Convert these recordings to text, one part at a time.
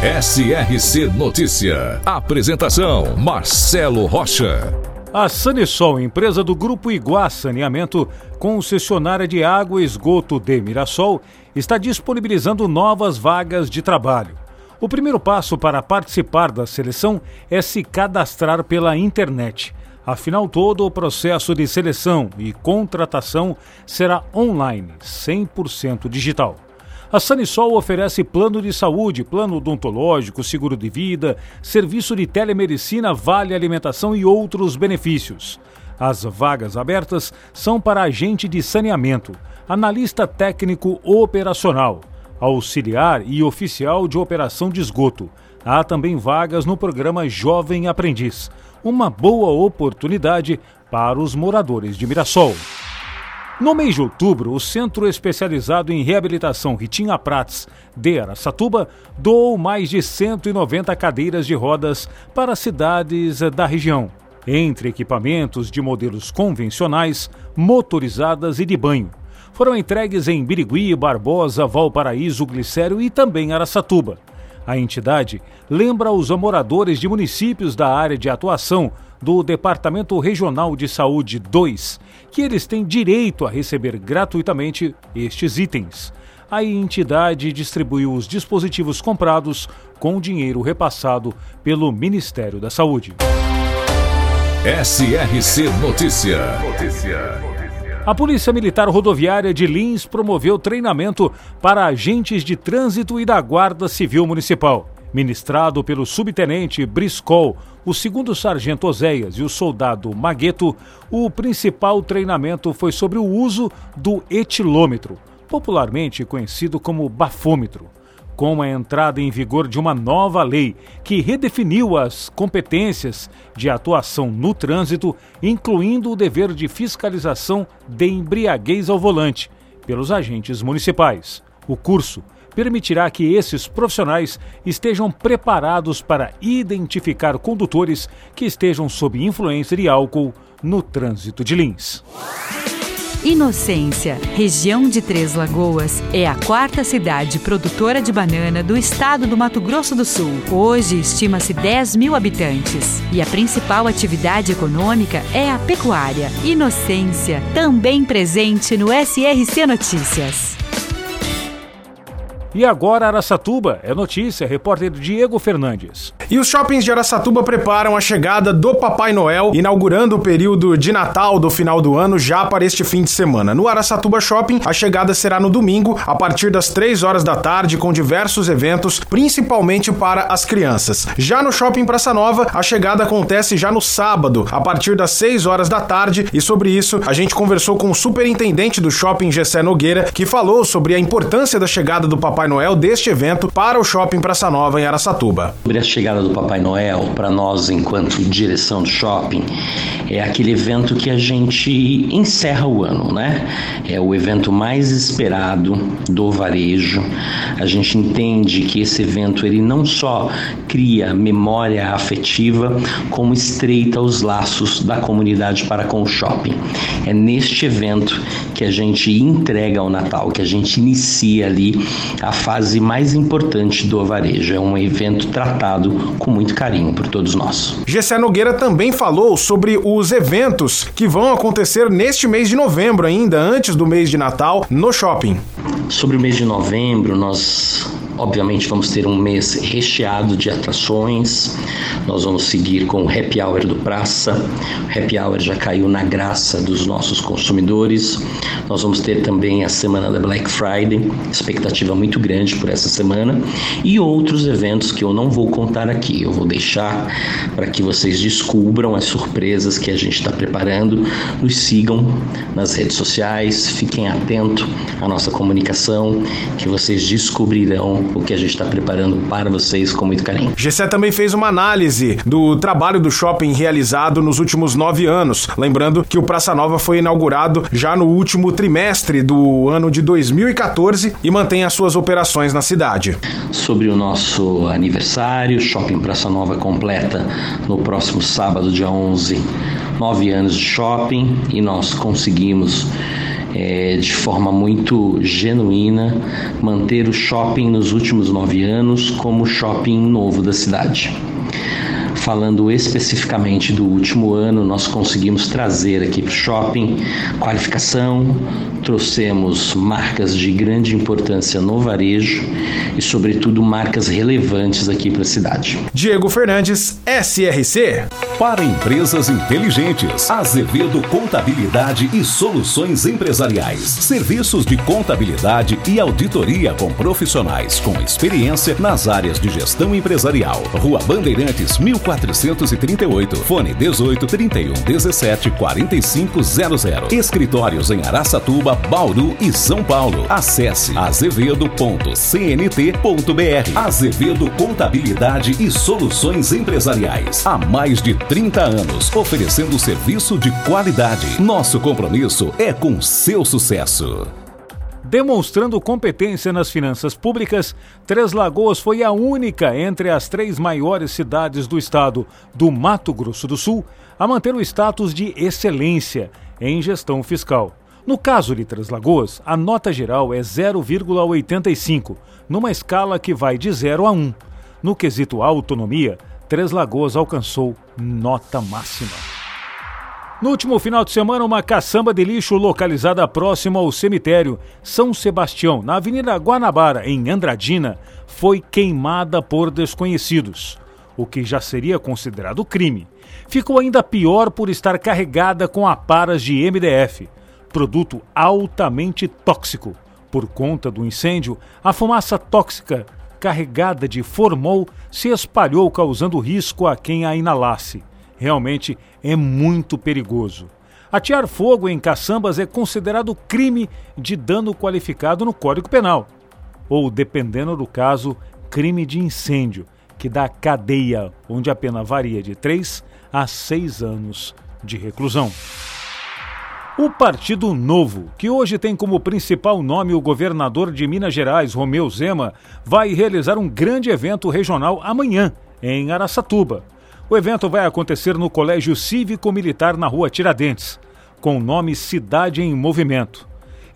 SRC Notícia. Apresentação: Marcelo Rocha. A Sanesol, empresa do Grupo Iguá Saneamento, concessionária de água e esgoto de Mirassol, está disponibilizando novas vagas de trabalho. O primeiro passo para participar da seleção é se cadastrar pela internet. Afinal, todo o processo de seleção e contratação será online, 100% digital. A Sanisol oferece plano de saúde, plano odontológico, seguro de vida, serviço de telemedicina, vale alimentação e outros benefícios. As vagas abertas são para agente de saneamento, analista técnico operacional, auxiliar e oficial de operação de esgoto. Há também vagas no programa Jovem Aprendiz uma boa oportunidade para os moradores de Mirassol. No mês de outubro, o Centro Especializado em Reabilitação Ritinha Prats de Aracatuba doou mais de 190 cadeiras de rodas para cidades da região, entre equipamentos de modelos convencionais, motorizadas e de banho. Foram entregues em Birigui, Barbosa, Valparaíso, Glicério e também Aracatuba. A entidade lembra os moradores de municípios da área de atuação do Departamento Regional de Saúde 2 que eles têm direito a receber gratuitamente estes itens. A entidade distribuiu os dispositivos comprados com dinheiro repassado pelo Ministério da Saúde. SRC Notícia. Notícia. A Polícia Militar Rodoviária de Lins promoveu treinamento para agentes de trânsito e da Guarda Civil Municipal. Ministrado pelo subtenente Briscol, o segundo sargento Oséias e o soldado Magueto, o principal treinamento foi sobre o uso do etilômetro, popularmente conhecido como bafômetro com a entrada em vigor de uma nova lei que redefiniu as competências de atuação no trânsito, incluindo o dever de fiscalização de embriaguez ao volante pelos agentes municipais. O curso permitirá que esses profissionais estejam preparados para identificar condutores que estejam sob influência de álcool no trânsito de Lins. Inocência, região de Três Lagoas, é a quarta cidade produtora de banana do estado do Mato Grosso do Sul. Hoje estima-se 10 mil habitantes e a principal atividade econômica é a pecuária. Inocência, também presente no SRC Notícias. E agora Araçatuba é notícia, repórter Diego Fernandes. E os shoppings de Araçatuba preparam a chegada do Papai Noel, inaugurando o período de Natal do final do ano já para este fim de semana. No Araçatuba Shopping, a chegada será no domingo, a partir das 3 horas da tarde, com diversos eventos, principalmente para as crianças. Já no Shopping Praça Nova, a chegada acontece já no sábado, a partir das 6 horas da tarde, e sobre isso a gente conversou com o superintendente do shopping Gessé Nogueira, que falou sobre a importância da chegada do Papai Papai Noel deste evento para o Shopping Praça Nova em Araçatuba. Sobre a chegada do Papai Noel, para nós, enquanto direção do shopping, é aquele evento que a gente encerra o ano, né? É o evento mais esperado do varejo. A gente entende que esse evento ele não só cria memória afetiva, como estreita os laços da comunidade para com o shopping. É neste evento que a gente entrega o Natal, que a gente inicia ali a a fase mais importante do varejo. É um evento tratado com muito carinho por todos nós. Gessé Nogueira também falou sobre os eventos que vão acontecer neste mês de novembro, ainda antes do mês de Natal, no shopping. Sobre o mês de novembro, nós Obviamente vamos ter um mês recheado de atrações. Nós vamos seguir com o Happy Hour do Praça. O Happy Hour já caiu na graça dos nossos consumidores. Nós vamos ter também a semana da Black Friday, expectativa muito grande por essa semana e outros eventos que eu não vou contar aqui. Eu vou deixar para que vocês descubram as surpresas que a gente está preparando. Nos sigam nas redes sociais, fiquem atentos à nossa comunicação, que vocês descobrirão o que a gente está preparando para vocês com muito carinho. Gessé também fez uma análise do trabalho do shopping realizado nos últimos nove anos. Lembrando que o Praça Nova foi inaugurado já no último trimestre do ano de 2014 e mantém as suas operações na cidade. Sobre o nosso aniversário, Shopping Praça Nova completa no próximo sábado, dia 11, nove anos de shopping e nós conseguimos é, de forma muito genuína manter o shopping nos últimos nove anos como shopping novo da cidade. Falando especificamente do último ano, nós conseguimos trazer aqui para o shopping qualificação, trouxemos marcas de grande importância no varejo e, sobretudo, marcas relevantes aqui para a cidade. Diego Fernandes, SRC. Para empresas inteligentes, Azevedo Contabilidade e Soluções Empresariais. Serviços de contabilidade e auditoria com profissionais com experiência nas áreas de gestão empresarial. Rua Bandeirantes, 1438. Fone 18 31 17 4500. Escritórios em Araçatuba, Bauru e São Paulo. Acesse azevedo.cnt.br. Azevedo Contabilidade e Soluções Empresariais. Há mais de 30 anos, oferecendo serviço de qualidade. Nosso compromisso é com seu sucesso. Demonstrando competência nas finanças públicas, Três Lagoas foi a única entre as três maiores cidades do estado do Mato Grosso do Sul a manter o status de excelência em gestão fiscal. No caso de Três Lagoas, a nota geral é 0,85, numa escala que vai de 0 a 1. No quesito autonomia, Três Lagoas alcançou nota máxima. No último final de semana, uma caçamba de lixo localizada próximo ao cemitério São Sebastião, na Avenida Guanabara, em Andradina, foi queimada por desconhecidos, o que já seria considerado crime. Ficou ainda pior por estar carregada com aparas de MDF, produto altamente tóxico. Por conta do incêndio, a fumaça tóxica carregada de formol se espalhou, causando risco a quem a inalasse. Realmente é muito perigoso. Atear fogo em caçambas é considerado crime de dano qualificado no Código Penal, ou, dependendo do caso, crime de incêndio, que dá cadeia, onde a pena varia de 3 a 6 anos de reclusão. O Partido Novo, que hoje tem como principal nome o governador de Minas Gerais, Romeu Zema, vai realizar um grande evento regional amanhã, em Araçatuba. O evento vai acontecer no Colégio Cívico Militar na Rua Tiradentes, com o nome Cidade em Movimento.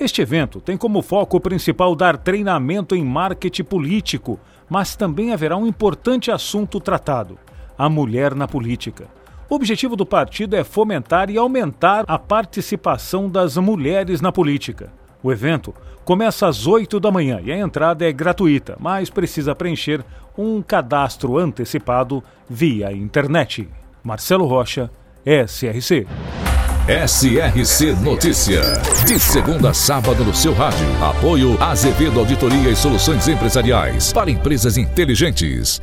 Este evento tem como foco principal dar treinamento em marketing político, mas também haverá um importante assunto tratado: a mulher na política. O objetivo do partido é fomentar e aumentar a participação das mulheres na política. O evento começa às 8 da manhã e a entrada é gratuita, mas precisa preencher um cadastro antecipado via internet. Marcelo Rocha, SRC. SRC Notícia. De segunda a sábado no seu rádio. Apoio Azevedo Auditoria e Soluções Empresariais para empresas inteligentes.